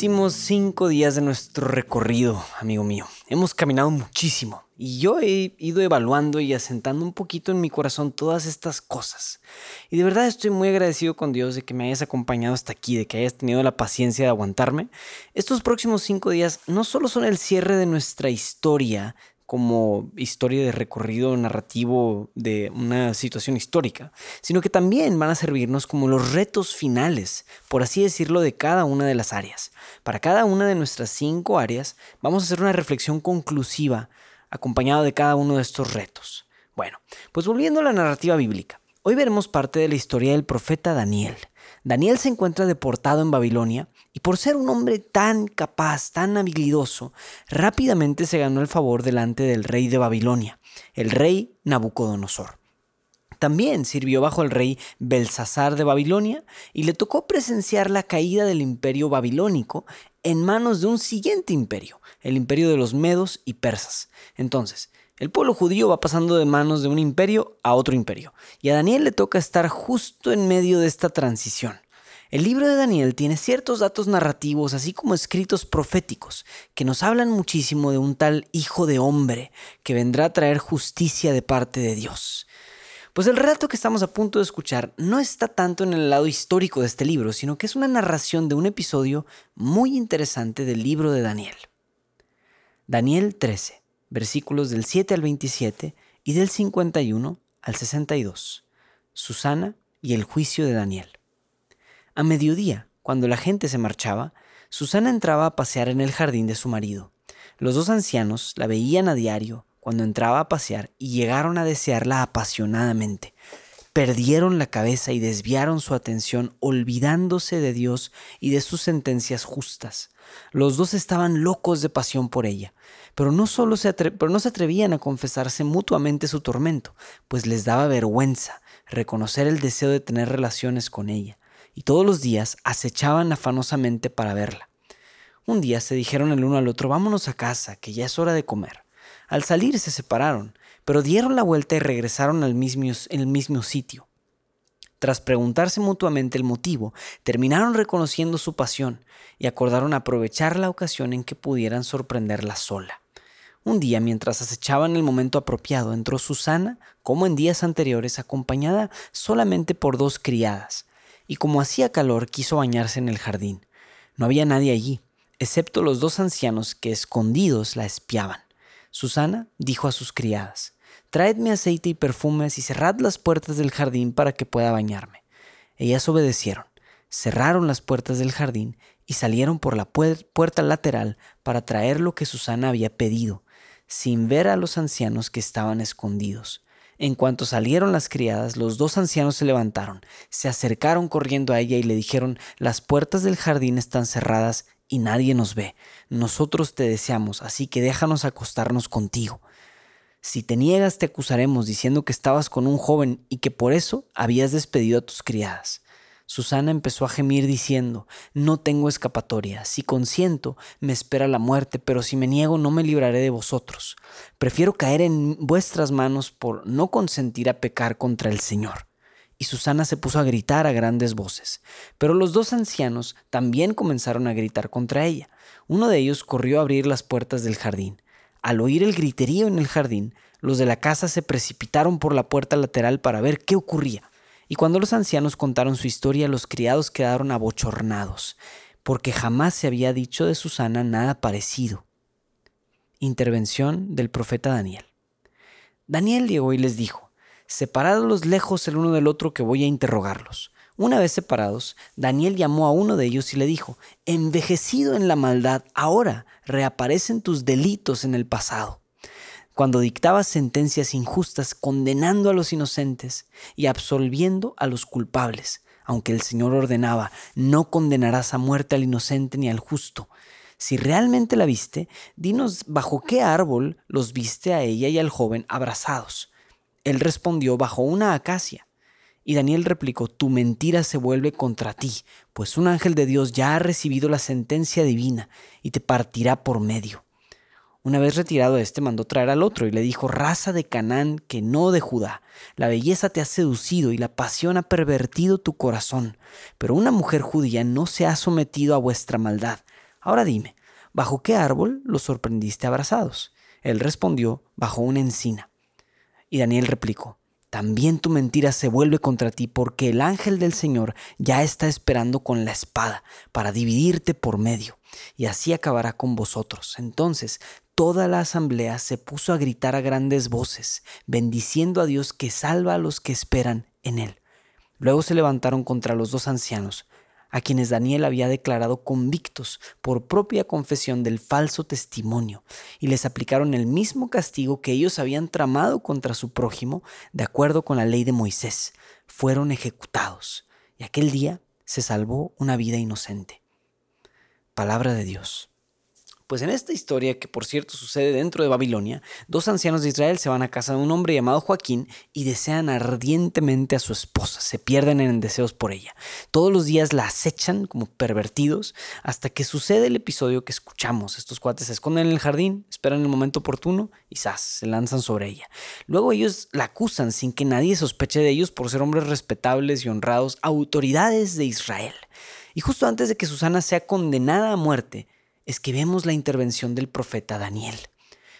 Últimos cinco días de nuestro recorrido, amigo mío. Hemos caminado muchísimo y yo he ido evaluando y asentando un poquito en mi corazón todas estas cosas. Y de verdad estoy muy agradecido con Dios de que me hayas acompañado hasta aquí, de que hayas tenido la paciencia de aguantarme. Estos próximos cinco días no solo son el cierre de nuestra historia, como historia de recorrido narrativo de una situación histórica, sino que también van a servirnos como los retos finales, por así decirlo, de cada una de las áreas. Para cada una de nuestras cinco áreas vamos a hacer una reflexión conclusiva acompañada de cada uno de estos retos. Bueno, pues volviendo a la narrativa bíblica, hoy veremos parte de la historia del profeta Daniel. Daniel se encuentra deportado en Babilonia por ser un hombre tan capaz, tan habilidoso, rápidamente se ganó el favor delante del rey de Babilonia, el rey Nabucodonosor. También sirvió bajo el rey Belsasar de Babilonia y le tocó presenciar la caída del imperio babilónico en manos de un siguiente imperio, el imperio de los medos y persas. Entonces, el pueblo judío va pasando de manos de un imperio a otro imperio, y a Daniel le toca estar justo en medio de esta transición. El libro de Daniel tiene ciertos datos narrativos, así como escritos proféticos, que nos hablan muchísimo de un tal Hijo de Hombre que vendrá a traer justicia de parte de Dios. Pues el relato que estamos a punto de escuchar no está tanto en el lado histórico de este libro, sino que es una narración de un episodio muy interesante del libro de Daniel. Daniel 13, versículos del 7 al 27 y del 51 al 62. Susana y el juicio de Daniel. A mediodía, cuando la gente se marchaba, Susana entraba a pasear en el jardín de su marido. Los dos ancianos la veían a diario cuando entraba a pasear y llegaron a desearla apasionadamente. Perdieron la cabeza y desviaron su atención olvidándose de Dios y de sus sentencias justas. Los dos estaban locos de pasión por ella, pero no, solo se, pero no se atrevían a confesarse mutuamente su tormento, pues les daba vergüenza reconocer el deseo de tener relaciones con ella y todos los días acechaban afanosamente para verla. Un día se dijeron el uno al otro, vámonos a casa, que ya es hora de comer. Al salir se separaron, pero dieron la vuelta y regresaron al mismo, el mismo sitio. Tras preguntarse mutuamente el motivo, terminaron reconociendo su pasión y acordaron aprovechar la ocasión en que pudieran sorprenderla sola. Un día, mientras acechaban el momento apropiado, entró Susana, como en días anteriores, acompañada solamente por dos criadas, y como hacía calor quiso bañarse en el jardín. No había nadie allí, excepto los dos ancianos que escondidos la espiaban. Susana dijo a sus criadas, Traedme aceite y perfumes y cerrad las puertas del jardín para que pueda bañarme. Ellas obedecieron, cerraron las puertas del jardín y salieron por la puerta lateral para traer lo que Susana había pedido, sin ver a los ancianos que estaban escondidos. En cuanto salieron las criadas, los dos ancianos se levantaron, se acercaron corriendo a ella y le dijeron, las puertas del jardín están cerradas y nadie nos ve. Nosotros te deseamos, así que déjanos acostarnos contigo. Si te niegas te acusaremos diciendo que estabas con un joven y que por eso habías despedido a tus criadas. Susana empezó a gemir diciendo, No tengo escapatoria, si consiento me espera la muerte, pero si me niego no me libraré de vosotros. Prefiero caer en vuestras manos por no consentir a pecar contra el Señor. Y Susana se puso a gritar a grandes voces. Pero los dos ancianos también comenzaron a gritar contra ella. Uno de ellos corrió a abrir las puertas del jardín. Al oír el griterío en el jardín, los de la casa se precipitaron por la puerta lateral para ver qué ocurría. Y cuando los ancianos contaron su historia, los criados quedaron abochornados, porque jamás se había dicho de Susana nada parecido. Intervención del profeta Daniel. Daniel llegó y les dijo, Separadlos lejos el uno del otro que voy a interrogarlos. Una vez separados, Daniel llamó a uno de ellos y le dijo, Envejecido en la maldad, ahora reaparecen tus delitos en el pasado. Cuando dictaba sentencias injustas condenando a los inocentes y absolviendo a los culpables, aunque el Señor ordenaba, no condenarás a muerte al inocente ni al justo. Si realmente la viste, dinos bajo qué árbol los viste a ella y al joven abrazados. Él respondió bajo una acacia. Y Daniel replicó, tu mentira se vuelve contra ti, pues un ángel de Dios ya ha recibido la sentencia divina y te partirá por medio. Una vez retirado este, mandó traer al otro y le dijo, raza de Canaán que no de Judá, la belleza te ha seducido y la pasión ha pervertido tu corazón, pero una mujer judía no se ha sometido a vuestra maldad. Ahora dime, ¿bajo qué árbol los sorprendiste abrazados? Él respondió, bajo una encina. Y Daniel replicó, también tu mentira se vuelve contra ti porque el ángel del Señor ya está esperando con la espada para dividirte por medio, y así acabará con vosotros. Entonces toda la asamblea se puso a gritar a grandes voces, bendiciendo a Dios que salva a los que esperan en él. Luego se levantaron contra los dos ancianos, a quienes Daniel había declarado convictos por propia confesión del falso testimonio, y les aplicaron el mismo castigo que ellos habían tramado contra su prójimo, de acuerdo con la ley de Moisés. Fueron ejecutados, y aquel día se salvó una vida inocente. Palabra de Dios. Pues en esta historia, que por cierto sucede dentro de Babilonia, dos ancianos de Israel se van a casa de un hombre llamado Joaquín y desean ardientemente a su esposa, se pierden en deseos por ella. Todos los días la acechan como pervertidos hasta que sucede el episodio que escuchamos. Estos cuates se esconden en el jardín, esperan el momento oportuno y ¡zas! se lanzan sobre ella. Luego ellos la acusan sin que nadie sospeche de ellos por ser hombres respetables y honrados, autoridades de Israel. Y justo antes de que Susana sea condenada a muerte, es que vemos la intervención del profeta Daniel.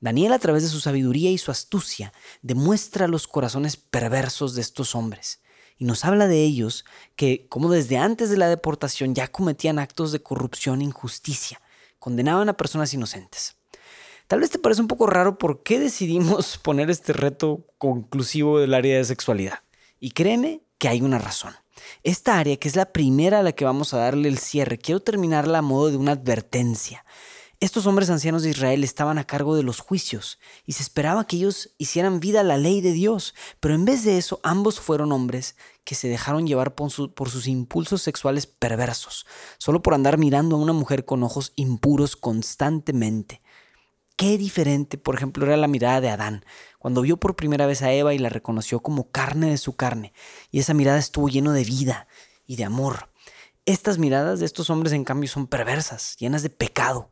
Daniel a través de su sabiduría y su astucia demuestra los corazones perversos de estos hombres y nos habla de ellos que, como desde antes de la deportación, ya cometían actos de corrupción e injusticia, condenaban a personas inocentes. Tal vez te parece un poco raro por qué decidimos poner este reto conclusivo del área de sexualidad. Y créeme que hay una razón. Esta área, que es la primera a la que vamos a darle el cierre, quiero terminarla a modo de una advertencia. Estos hombres ancianos de Israel estaban a cargo de los juicios y se esperaba que ellos hicieran vida a la ley de Dios, pero en vez de eso ambos fueron hombres que se dejaron llevar por, por, sus impulsos sexuales perversos, solo por andar mirando a una mujer con ojos impuros constantemente. Qué diferente, por ejemplo, era la mirada de Adán, cuando vio por primera vez a Eva y la reconoció como carne de su carne, y esa mirada estuvo lleno de vida y de amor. Estas miradas de estos hombres, en cambio, son perversas, llenas de pecado.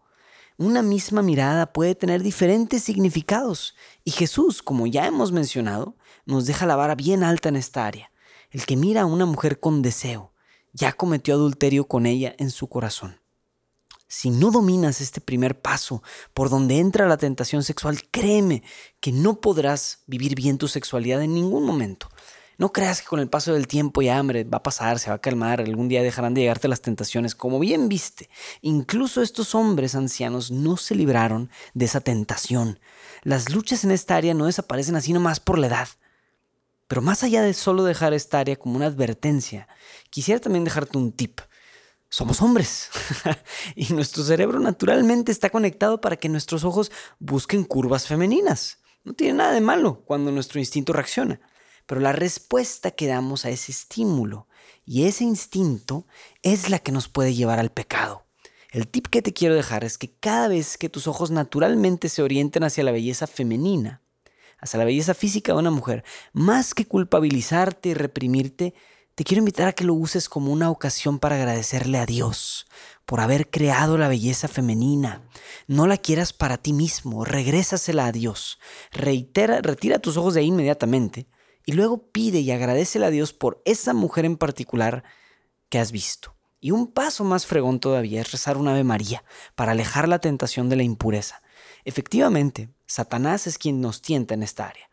Una misma mirada puede tener diferentes significados, y Jesús, como ya hemos mencionado, nos deja la vara bien alta en esta área. El que mira a una mujer con deseo, ya cometió adulterio con ella en su corazón. Si no dominas este primer paso por donde entra la tentación sexual, créeme que no podrás vivir bien tu sexualidad en ningún momento. No creas que con el paso del tiempo y hambre va a pasar, se va a calmar, algún día dejarán de llegarte las tentaciones, como bien viste. Incluso estos hombres ancianos no se libraron de esa tentación. Las luchas en esta área no desaparecen así nomás por la edad. Pero más allá de solo dejar esta área como una advertencia, quisiera también dejarte un tip somos hombres y nuestro cerebro naturalmente está conectado para que nuestros ojos busquen curvas femeninas. No tiene nada de malo cuando nuestro instinto reacciona, pero la respuesta que damos a ese estímulo y ese instinto es la que nos puede llevar al pecado. El tip que te quiero dejar es que cada vez que tus ojos naturalmente se orienten hacia la belleza femenina, hacia la belleza física de una mujer, más que culpabilizarte y reprimirte, te quiero invitar a que lo uses como una ocasión para agradecerle a Dios por haber creado la belleza femenina. No la quieras para ti mismo, regrésasela a Dios. Reitera, retira tus ojos de ahí inmediatamente y luego pide y agradecele a Dios por esa mujer en particular que has visto. Y un paso más fregón todavía es rezar un Ave María para alejar la tentación de la impureza. Efectivamente, Satanás es quien nos tienta en esta área.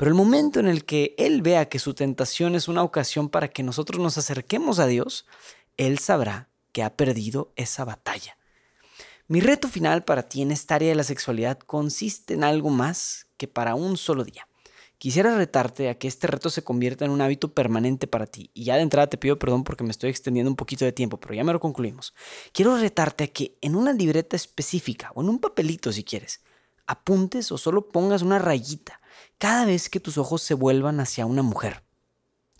Pero el momento en el que Él vea que su tentación es una ocasión para que nosotros nos acerquemos a Dios, Él sabrá que ha perdido esa batalla. Mi reto final para ti en esta área de la sexualidad consiste en algo más que para un solo día. Quisiera retarte a que este reto se convierta en un hábito permanente para ti. Y ya de entrada te pido perdón porque me estoy extendiendo un poquito de tiempo, pero ya me lo concluimos. Quiero retarte a que en una libreta específica o en un papelito si quieres, apuntes o solo pongas una rayita cada vez que tus ojos se vuelvan hacia una mujer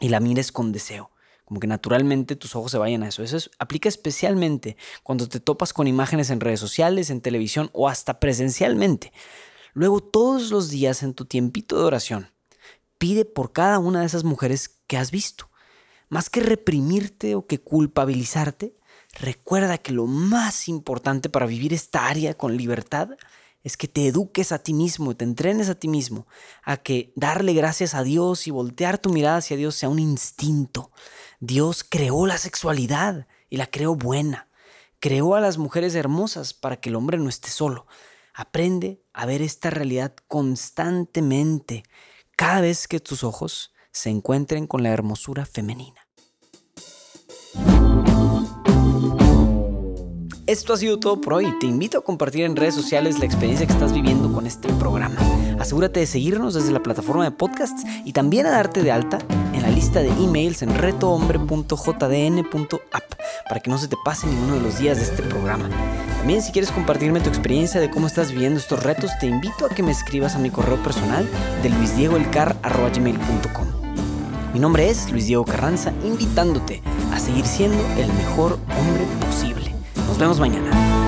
y la mires con deseo. Como que naturalmente tus ojos se vayan a eso. Eso aplica especialmente cuando te topas con imágenes en redes sociales, en televisión o hasta presencialmente. Luego todos los días en tu tiempito de oración, pide por cada una de esas mujeres que has visto. Más que reprimirte o que culpabilizarte, recuerda que lo más importante para vivir esta área con libertad es que te eduques a ti mismo, te entrenes a ti mismo, a que darle gracias a Dios y voltear tu mirada hacia Dios sea un instinto. Dios creó la sexualidad y la creó buena. Creó a las mujeres hermosas para que el hombre no esté solo. Aprende a ver esta realidad constantemente, cada vez que tus ojos se encuentren con la hermosura femenina. Esto ha sido todo por hoy. Te invito a compartir en redes sociales la experiencia que estás viviendo con este programa. Asegúrate de seguirnos desde la plataforma de podcasts y también a darte de alta en la lista de emails en retohombre.jdn.app para que no se te pase ninguno de los días de este programa. También si quieres compartirme tu experiencia de cómo estás viviendo estos retos, te invito a que me escribas a mi correo personal de luisdiegoelcar.gmail.com. Mi nombre es Luis Diego Carranza, invitándote a seguir siendo el mejor hombre. Nos vemos mañana.